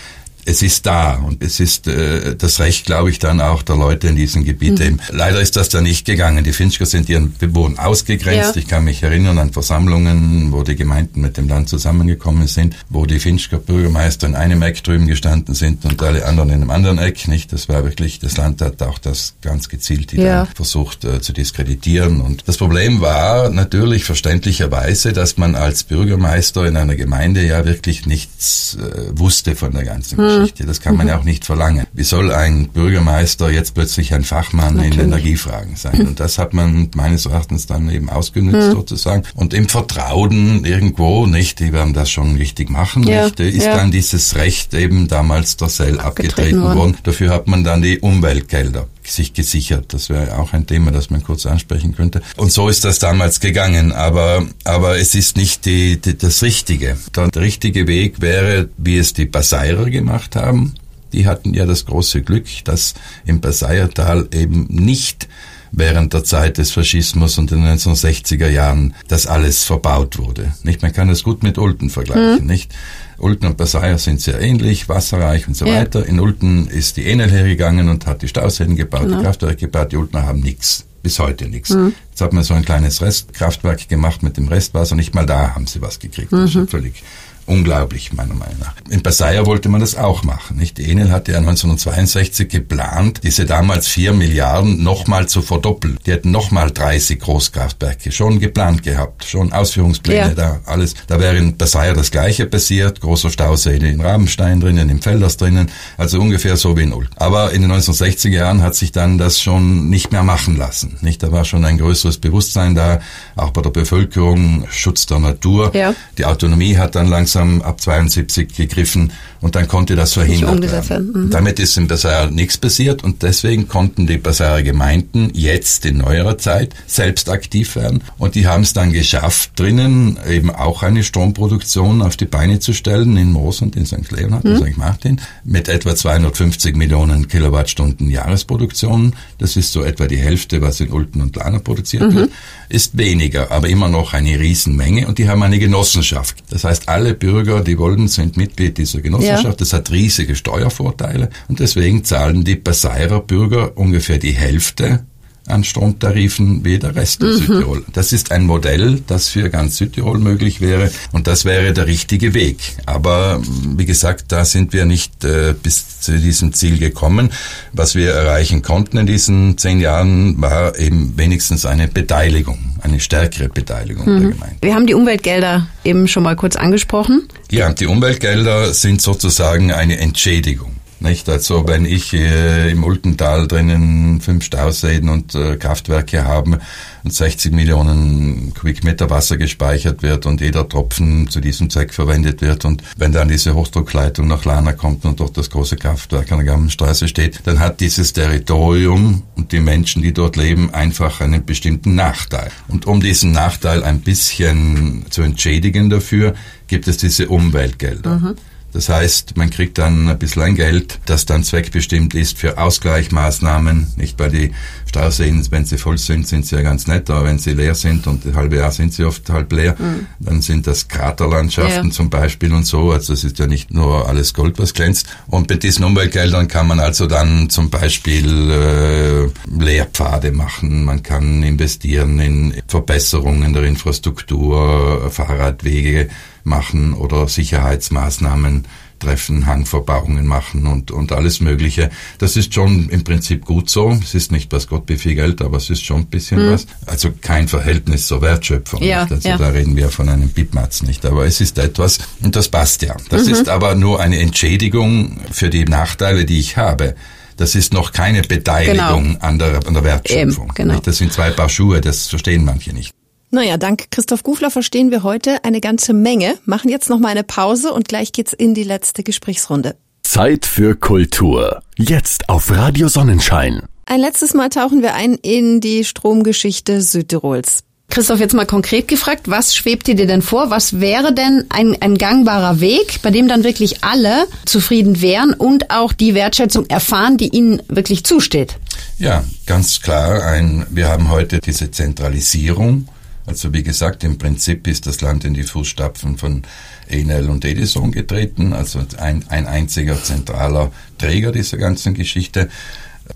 es ist da und es ist äh, das Recht, glaube ich, dann auch der Leute in diesem Gebiet. Mhm. Leider ist das da nicht gegangen. Die Finchker sind ihren Bewohnern ausgegrenzt. Ja. Ich kann mich erinnern an Versammlungen, wo die Gemeinden mit dem Land zusammengekommen sind, wo die Finchker Bürgermeister in einem Eck drüben gestanden sind und alle anderen in einem anderen Eck. Nicht, das war wirklich, das Land hat auch das ganz gezielt ja. versucht äh, zu diskreditieren. Und das Problem war natürlich verständlicherweise, dass man als Bürgermeister in einer Gemeinde ja wirklich nichts äh, wusste von der ganzen hm. Geschichte. Das kann man ja auch nicht verlangen. Wie soll ein Bürgermeister jetzt plötzlich ein Fachmann Natürlich. in Energiefragen sein? Und das hat man meines Erachtens dann eben ausgenutzt hm. sozusagen. Und im Vertrauen irgendwo, nicht, die werden das schon richtig machen, ja. nicht, ist ja. dann dieses Recht eben damals der Sell abgetreten, worden. worden. Dafür hat man dann die Umweltgelder sich gesichert. Das wäre auch ein Thema, das man kurz ansprechen könnte. Und so ist das damals gegangen. Aber, aber es ist nicht die, die, das Richtige. Der richtige Weg wäre, wie es die Baseirer gemacht haben. Die hatten ja das große Glück, dass im Baseiertal eben nicht während der Zeit des Faschismus und in den 1960er Jahren das alles verbaut wurde. Nicht? Man kann es gut mit Ulten vergleichen, mhm. nicht? Ulten und Passaia sind sehr ähnlich, wasserreich und so ja. weiter. In Ulten ist die Enel hergegangen und hat die Stauseen gebaut, genau. die Kraftwerke gebaut. Die Ultner haben nichts bis heute nichts. Mhm. Jetzt hat man so ein kleines Restkraftwerk gemacht mit dem Restwasser. Nicht mal da haben sie was gekriegt. Das ist mhm. völlig unglaublich, meiner Meinung nach. In Passaia wollte man das auch machen. Nicht? Die Enel hatte ja 1962 geplant, diese damals vier Milliarden nochmal zu verdoppeln. Die hätten nochmal 30 Großkraftwerke schon geplant gehabt, schon Ausführungspläne ja. da, alles. Da wäre in Passaia das Gleiche passiert, großer Stausee in Rabenstein drinnen, im Felders drinnen, also ungefähr so wie Null. Aber in den 1960er Jahren hat sich dann das schon nicht mehr machen lassen. Nicht? Da war schon ein größeres Bewusstsein da, auch bei der Bevölkerung, Schutz der Natur. Ja. Die Autonomie hat dann langsam langsam ab 72 gegriffen und dann konnte das verhindert werden. Mhm. Damit ist in Basar nichts passiert und deswegen konnten die Basarer Gemeinden jetzt in neuerer Zeit selbst aktiv werden und die haben es dann geschafft, drinnen eben auch eine Stromproduktion auf die Beine zu stellen in Moos und in St. Leonhard, mhm. St. Martin, mit etwa 250 Millionen Kilowattstunden Jahresproduktion. Das ist so etwa die Hälfte, was in Ulten und Lana produziert mhm. wird. Ist weniger, aber immer noch eine Riesenmenge und die haben eine Genossenschaft. Das heißt, alle Bürger, die wollen, sind Mitglied dieser Genossenschaft. Ja. Das hat riesige Steuervorteile und deswegen zahlen die Passairer Bürger ungefähr die Hälfte an Stromtarifen wie der Rest mhm. Südtirol. Das ist ein Modell, das für ganz Südtirol möglich wäre und das wäre der richtige Weg. Aber wie gesagt, da sind wir nicht äh, bis zu diesem Ziel gekommen. Was wir erreichen konnten in diesen zehn Jahren war eben wenigstens eine Beteiligung, eine stärkere Beteiligung mhm. der Gemeinde. Wir haben die Umweltgelder eben schon mal kurz angesprochen. Ja, die Umweltgelder sind sozusagen eine Entschädigung. Nicht? Also wenn ich äh, im Ultental drinnen fünf Stauseen und äh, Kraftwerke habe und 60 Millionen Kubikmeter Wasser gespeichert wird und jeder Tropfen zu diesem Zweck verwendet wird und wenn dann diese Hochdruckleitung nach Lana kommt und dort das große Kraftwerk an der Gammenstraße steht, dann hat dieses Territorium und die Menschen, die dort leben, einfach einen bestimmten Nachteil. Und um diesen Nachteil ein bisschen zu entschädigen dafür, gibt es diese Umweltgelder. Mhm. Das heißt, man kriegt dann ein bisschen Geld, das dann zweckbestimmt ist für Ausgleichsmaßnahmen. Nicht bei die Stauseen, wenn sie voll sind, sind sie ja ganz nett, aber wenn sie leer sind und das halbe Jahr sind sie oft halb leer, mhm. dann sind das Kraterlandschaften ja. zum Beispiel und so. Also es ist ja nicht nur alles Gold, was glänzt. Und mit diesen Umweltgeldern kann man also dann zum Beispiel äh, Lehrpfade machen, man kann investieren in Verbesserungen der Infrastruktur, Fahrradwege, machen oder Sicherheitsmaßnahmen treffen, Hangverbauungen machen und, und alles Mögliche. Das ist schon im Prinzip gut so. Es ist nicht was Gott befehlt, aber es ist schon ein bisschen hm. was. Also kein Verhältnis zur Wertschöpfung. Ja, also ja. da reden wir von einem Bitmatz nicht. Aber es ist etwas und das passt ja. Das mhm. ist aber nur eine Entschädigung für die Nachteile, die ich habe. Das ist noch keine Beteiligung genau. an, der, an der Wertschöpfung. Eben, genau. Das sind zwei Paar Schuhe, das verstehen manche nicht. Naja, dank Christoph Gufler verstehen wir heute eine ganze Menge, machen jetzt noch mal eine Pause und gleich geht's in die letzte Gesprächsrunde. Zeit für Kultur. Jetzt auf Radio Sonnenschein. Ein letztes Mal tauchen wir ein in die Stromgeschichte Südtirols. Christoph, jetzt mal konkret gefragt, was schwebt dir denn vor? Was wäre denn ein, ein gangbarer Weg, bei dem dann wirklich alle zufrieden wären und auch die Wertschätzung erfahren, die ihnen wirklich zusteht? Ja, ganz klar. Ein, wir haben heute diese Zentralisierung Also wie gesagt, im Prinzip ist das Land in die Fußstapfen von Enel und Edison getreten, also ein, ein einziger zentraler Träger dieser ganzen Geschichte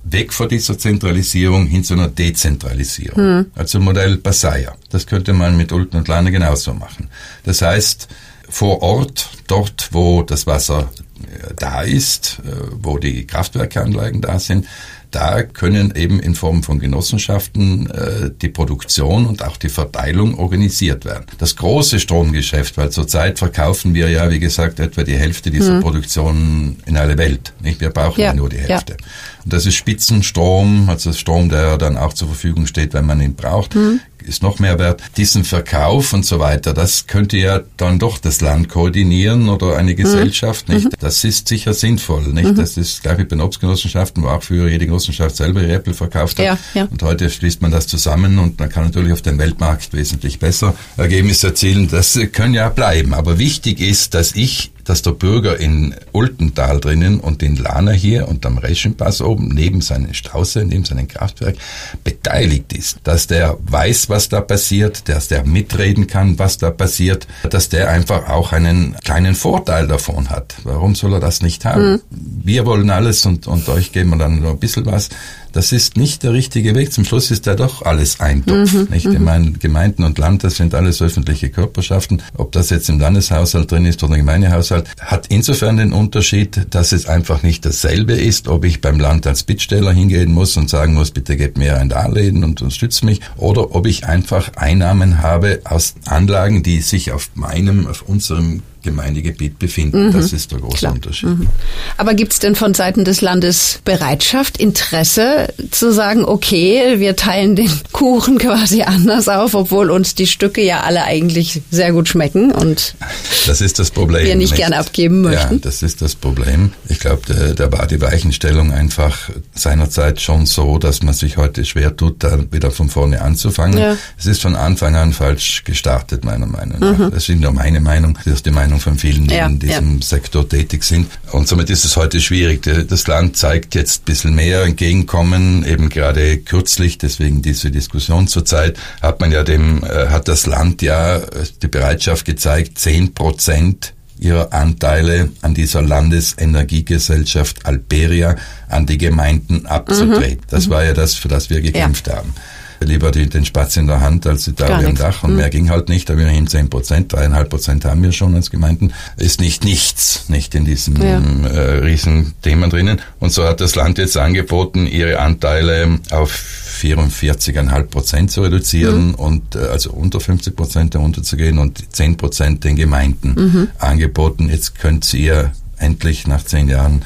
weg von dieser Zentralisierung hin zu einer Dezentralisierung. Hm. Also Modell Passaia. Das könnte man mit Ulten und Lane genauso machen. Das heißt, vor Ort, dort wo das Wasser äh, da ist, äh, wo die Kraftwerkeanlagen da sind, da können eben in Form von Genossenschaften äh, die Produktion und auch die Verteilung organisiert werden. Das große Stromgeschäft, weil zurzeit verkaufen wir ja, wie gesagt, etwa die Hälfte dieser mhm. Produktion in alle Welt. Nicht? Wir brauchen ja, ja nur die Hälfte. Ja. Und das ist Spitzenstrom, also Strom, der dann auch zur Verfügung steht, wenn man ihn braucht. Mhm ist noch mehr wert. Diesen Verkauf und so weiter, das könnte ja dann doch das Land koordinieren oder eine mhm. Gesellschaft, mhm. nicht? Das ist sicher sinnvoll, nicht? Mhm. Das ist gleich wie bei den Obstgenossenschaften, wo auch früher jede Genossenschaft selber ihre Äpfel verkauft hat. Ja, ja. Und heute schließt man das zusammen und man kann natürlich auf dem Weltmarkt wesentlich besser Ergebnisse erzielen. Das können ja bleiben. Aber wichtig ist, dass ich dass der Bürger in Ultental drinnen und in Lana hier und am Reschenpass oben neben seinen Stausee, neben seinem Kraftwerk beteiligt ist, dass der weiß, was da passiert, dass der mitreden kann, was da passiert, dass der einfach auch einen kleinen Vorteil davon hat. Warum soll er das nicht haben? Mhm. Wir wollen alles und, und euch geben wir dann nur ein bisschen was das ist nicht der richtige Weg. Zum Schluss ist da doch alles ein Topf. Mhm, nicht? Ich mhm. meine, Gemeinden und Land, das sind alles öffentliche Körperschaften. Ob das jetzt im Landeshaushalt drin ist oder im Gemeindehaushalt, hat insofern den Unterschied, dass es einfach nicht dasselbe ist, ob ich beim Land als Bittsteller hingehen muss und sagen muss, bitte gebt mir ein Darlehen und unterstützt mich, oder ob ich einfach Einnahmen habe aus Anlagen, die sich auf meinem, auf unserem Gemeindegebiet befinden. Mhm. Das ist der große Klar. Unterschied. Mhm. Aber gibt es denn von Seiten des Landes Bereitschaft, Interesse zu sagen, okay, wir teilen den Kuchen quasi anders auf, obwohl uns die Stücke ja alle eigentlich sehr gut schmecken und das ist das Problem. Wir nicht, nicht gerne abgeben möchten. Ja, das ist das Problem. Ich glaube, da war die Weichenstellung einfach seinerzeit schon so, dass man sich heute schwer tut, da wieder von vorne anzufangen. Ja. Es ist von Anfang an falsch gestartet, meiner Meinung nach. Mhm. Das ist nur meine Meinung. Das ist die Meinung Meinung von vielen, die ja, in diesem ja. Sektor tätig sind. Und somit ist es heute schwierig. Das Land zeigt jetzt ein bisschen mehr Entgegenkommen, eben gerade kürzlich, deswegen diese Diskussion zurzeit, hat man ja dem, äh, hat das Land ja äh, die Bereitschaft gezeigt, zehn Prozent ihrer Anteile an dieser Landesenergiegesellschaft Alperia an die Gemeinden abzutreten. Mhm. Das war ja das, für das wir gekämpft ja. haben lieber die, den Spatz in der Hand als die Taube am Dach und mhm. mehr ging halt nicht, aber immerhin 10 Prozent, dreieinhalb Prozent haben wir schon als Gemeinden, ist nicht nichts, nicht in diesem ja. äh, Riesenthema drinnen. Und so hat das Land jetzt angeboten, ihre Anteile auf 44,5 Prozent zu reduzieren mhm. und äh, also unter 50 Prozent herunterzugehen und 10 Prozent den Gemeinden mhm. angeboten. Jetzt könnt ihr endlich nach zehn Jahren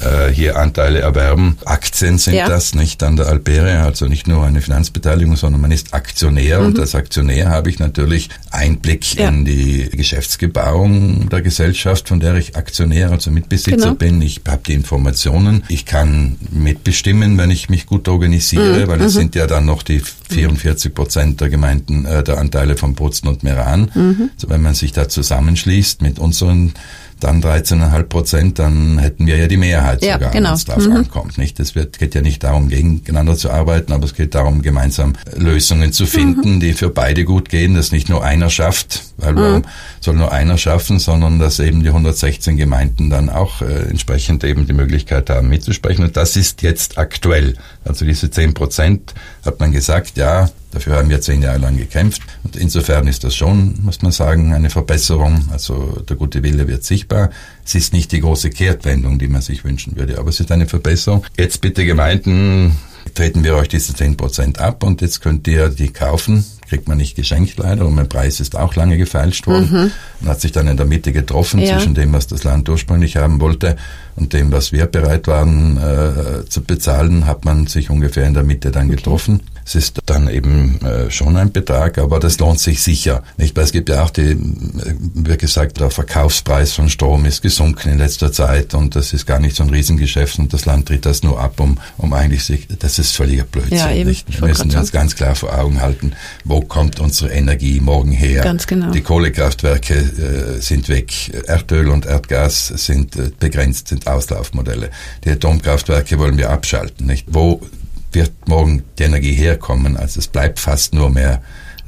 äh, hier Anteile erwerben. Aktien sind ja. das, nicht an der Alperia, also nicht nur eine Finanzbeteiligung, sondern man ist Aktionär mhm. und als Aktionär habe ich natürlich Einblick ja. in die Geschäftsgebauung der Gesellschaft, von der ich Aktionär, also Mitbesitzer genau. bin. Ich habe die Informationen, ich kann mitbestimmen, wenn ich mich gut organisiere, mhm. weil es mhm. sind ja dann noch die 44 Prozent der Gemeinden, äh, der Anteile von Bozen und Meran. Also wenn man sich da zusammenschließt mit unseren dann 13,5 Prozent, dann hätten wir ja die Mehrheit ja, sogar, genau. wenn es darauf mhm. ankommt. Nicht? Es wird, geht ja nicht darum, gegeneinander zu arbeiten, aber es geht darum, gemeinsam Lösungen zu finden, mhm. die für beide gut gehen, dass nicht nur einer schafft, weil mhm. warum soll nur einer schaffen, sondern dass eben die 116 Gemeinden dann auch äh, entsprechend eben die Möglichkeit haben mitzusprechen. Und das ist jetzt aktuell. Also diese 10 Prozent hat man gesagt, ja, Dafür haben wir zehn Jahre lang gekämpft. Und insofern ist das schon, muss man sagen, eine Verbesserung. Also der gute Wille wird sichtbar. Es ist nicht die große Kehrtwendung, die man sich wünschen würde, aber es ist eine Verbesserung. Jetzt bitte Gemeinden, treten wir euch diese zehn Prozent ab und jetzt könnt ihr die kaufen. Kriegt man nicht geschenkt leider und mein Preis ist auch lange gefeilscht worden mhm. und hat sich dann in der Mitte getroffen ja. zwischen dem, was das Land ursprünglich haben wollte und dem, was wir bereit waren äh, zu bezahlen, hat man sich ungefähr in der Mitte dann getroffen. Es ist dann eben äh, schon ein Betrag, aber das lohnt sich sicher. Nicht, weil es gibt ja auch die, äh, wie gesagt, der Verkaufspreis von Strom ist gesunken in letzter Zeit und das ist gar nicht so ein Riesengeschäft und das Land tritt das nur ab, um, um eigentlich sich, das ist völliger Blödsinn. Ja, eben. Nicht? Wir müssen uns ganz klar vor Augen halten, wo kommt unsere Energie morgen her? Ganz genau. Die Kohlekraftwerke äh, sind weg, Erdöl und Erdgas sind äh, begrenzt, sind Auslaufmodelle. Die Atomkraftwerke wollen wir abschalten, nicht? Wo wird morgen die Energie herkommen. Also es bleibt fast nur mehr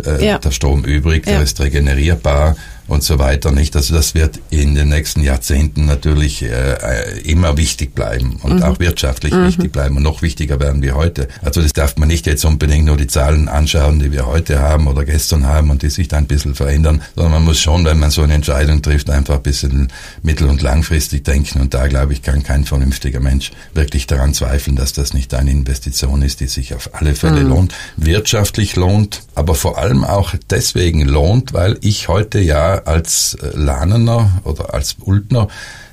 äh, ja. der Strom übrig, der ja. ist regenerierbar und so weiter, nicht? Also das wird in den nächsten Jahrzehnten natürlich äh, immer wichtig bleiben und mhm. auch wirtschaftlich mhm. wichtig bleiben und noch wichtiger werden wie heute. Also das darf man nicht jetzt unbedingt nur die Zahlen anschauen, die wir heute haben oder gestern haben und die sich dann ein bisschen verändern, sondern man muss schon, wenn man so eine Entscheidung trifft, einfach ein bisschen mittel- und langfristig denken und da glaube ich, kann kein vernünftiger Mensch wirklich daran zweifeln, dass das nicht eine Investition ist, die sich auf alle Fälle mhm. lohnt, wirtschaftlich lohnt, aber vor allem auch deswegen lohnt, weil ich heute ja als äh, Lahnener oder als Ultner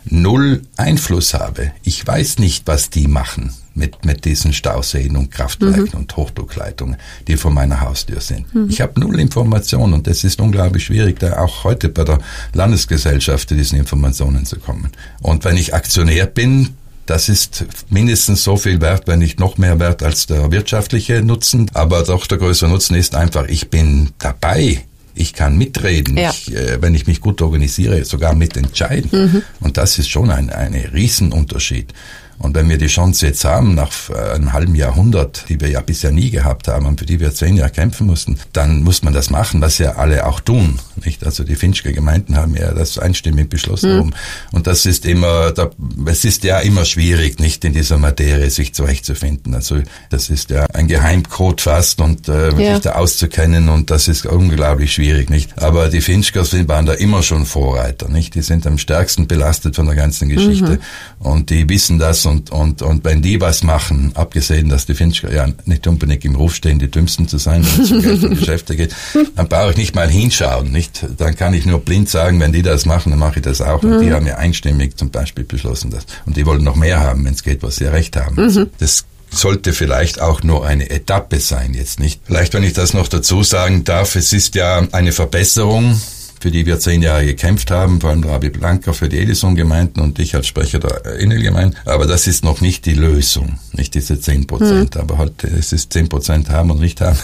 null Einfluss habe. Ich weiß nicht, was die machen mit, mit diesen Stauseen und Kraftwerken mhm. und Hochdruckleitungen, die vor meiner Haustür sind. Mhm. Ich habe null Informationen und es ist unglaublich schwierig, da auch heute bei der Landesgesellschaft zu diesen Informationen zu kommen. Und wenn ich Aktionär bin, das ist mindestens so viel wert, wenn nicht noch mehr wert als der wirtschaftliche Nutzen. Aber doch der größere Nutzen ist einfach, ich bin dabei ich kann mitreden, ja. ich, äh, wenn ich mich gut organisiere, sogar mitentscheiden. Mhm. Und das ist schon ein, ein Riesenunterschied. Und wenn wir die Chance jetzt haben, nach äh, einem halben Jahrhundert, die wir ja bisher nie gehabt haben und für die wir zehn Jahre kämpfen mussten, dann muss man das machen, was ja alle auch tun. Nicht? Also die Finchke Gemeinden haben ja das einstimmig beschlossen. Mhm. Und das ist immer, da, es ist ja immer schwierig, nicht in dieser Materie sich zurechtzufinden. Also das ist ja ein Geheimcode fast und äh, ja. sich da auszukennen und das ist unglaublich schwierig, nicht? Aber die Finchkers waren da immer schon Vorreiter, nicht? Die sind am stärksten belastet von der ganzen Geschichte mhm. und die wissen das und, und, und wenn die was machen, abgesehen, dass die Fincher ja nicht unbedingt im Ruf stehen, die dümmsten zu sein, wenn es um Geld und Geschäfte geht, dann brauche ich nicht mal hinschauen, nicht? Dann kann ich nur blind sagen, wenn die das machen, dann mache ich das auch. Mhm. Und die mhm. haben ja einstimmig zum Beispiel beschlossen, dass, und die wollen noch mehr haben, wenn es geht, was sie recht haben. Mhm. Das sollte vielleicht auch nur eine Etappe sein, jetzt nicht. Vielleicht, wenn ich das noch dazu sagen darf, es ist ja eine Verbesserung für die wir zehn Jahre gekämpft haben, vor allem Rabi Blanker für die Edison-Gemeinden und ich als Sprecher der Innelgemeinde. Aber das ist noch nicht die Lösung, nicht diese zehn Prozent. Hm. Aber halt, es ist zehn Prozent haben und nicht haben.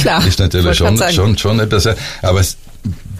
Klar. ist natürlich schon, schon, schon etwas. Aber es,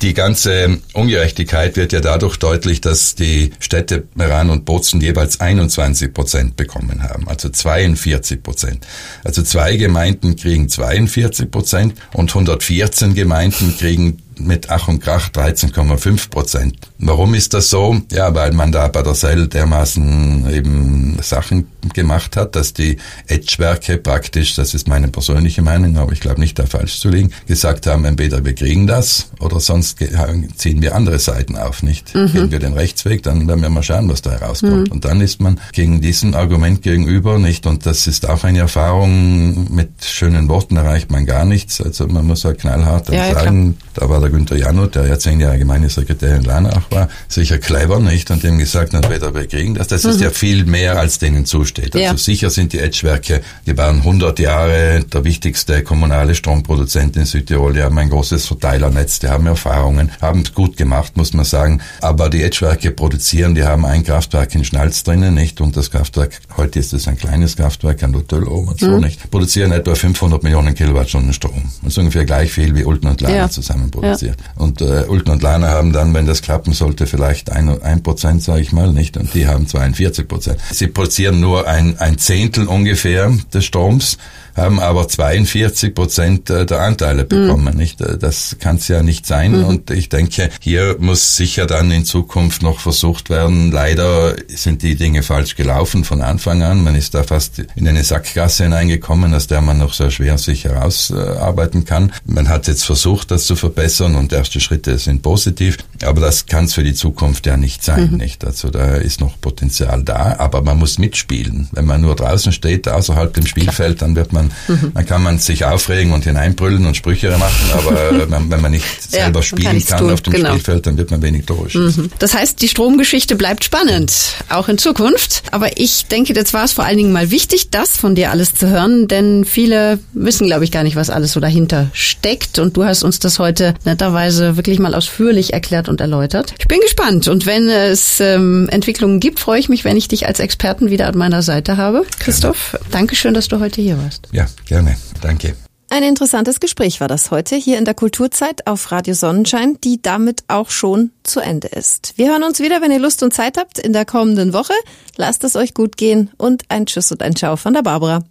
die ganze Ungerechtigkeit wird ja dadurch deutlich, dass die Städte Meran und Bozen jeweils 21 Prozent bekommen haben, also 42 Prozent. Also zwei Gemeinden kriegen 42 Prozent und 114 Gemeinden kriegen mit Ach und Krach 13,5 Prozent. Warum ist das so? Ja, weil man da bei der Seil dermaßen eben Sachen gemacht hat, dass die Edgewerke praktisch, das ist meine persönliche Meinung, aber ich glaube nicht da falsch zu liegen, gesagt haben, entweder wir kriegen das oder sonst ziehen wir andere Seiten auf, nicht? Mhm. Gehen wir den Rechtsweg, dann werden wir mal schauen, was da herauskommt. Mhm. Und dann ist man gegen diesem Argument gegenüber, nicht? Und das ist auch eine Erfahrung, mit schönen Worten erreicht man gar nichts. Also man muss halt knallhart ja, sagen. Da war der Günther Janot, der ja zehn Jahre Gemeindesekretär in Lanach war, sicher clever, nicht? Und dem gesagt, entweder wir kriegen das. Das mhm. ist ja viel mehr, als denen zusteht. Also ja. sicher sind die Edgewerke, die waren 100 Jahre der wichtigste kommunale Stromproduzent in Südtirol. Die haben ein großes Verteilernetz, die haben Erfahrungen, haben es gut gemacht, muss man sagen. Aber die Edgewerke produzieren, die haben ein Kraftwerk in Schnalz drinnen, nicht? Und das Kraftwerk, heute ist es ein kleines Kraftwerk, ein Hotel oben und so, mhm. nicht? Produzieren etwa 500 Millionen Kilowattstunden Strom. Das ist ungefähr gleich viel wie Ulten und Lana ja. zusammen produziert. Ja. Und äh, Ulten und Lana haben dann, wenn das klappen sollte, vielleicht ein, ein Prozent, sage ich mal, nicht? Und die haben 42 Prozent. Sie produzieren nur ein, ein Zehntel ungefähr des Stroms haben aber 42 Prozent äh, der Anteile mhm. bekommen. Mhm. Nicht? Äh, das kann es ja nicht sein. Mhm. Und ich denke, hier muss sicher dann in Zukunft noch versucht werden. Leider sind die Dinge falsch gelaufen von Anfang an. Man ist da fast in eine Sackgasse hineingekommen, aus der man noch sehr schwer sich herausarbeiten kann. Man hat jetzt versucht, das zu verbessern und erste Schritte sind positiv. Aber das kann es für die Zukunft ja nicht sein. Mhm. Nicht? Also da ist noch Potenzial da, aber man muss mitspielen. Wenn man nur draußen steht, außerhalb dem Spielfeld, dann wird man dann, mhm. dann kann man sich aufregen und hineinbrüllen und Sprüche machen, aber wenn man nicht selber ja, spielen kann, kann auf dem genau. Spielfeld, dann wird man wenig durch. Mhm. Das heißt, die Stromgeschichte bleibt spannend, auch in Zukunft. Aber ich denke, jetzt war es vor allen Dingen mal wichtig, das von dir alles zu hören, denn viele wissen, glaube ich, gar nicht, was alles so dahinter steckt. Und du hast uns das heute netterweise wirklich mal ausführlich erklärt und erläutert. Ich bin gespannt. Und wenn es ähm, Entwicklungen gibt, freue ich mich, wenn ich dich als Experten wieder an meiner Seite habe. Christoph, danke schön, dass du heute hier warst. Ja, gerne. Danke. Ein interessantes Gespräch war das heute hier in der Kulturzeit auf Radio Sonnenschein, die damit auch schon zu Ende ist. Wir hören uns wieder, wenn ihr Lust und Zeit habt, in der kommenden Woche. Lasst es euch gut gehen und ein Tschüss und ein Ciao von der Barbara.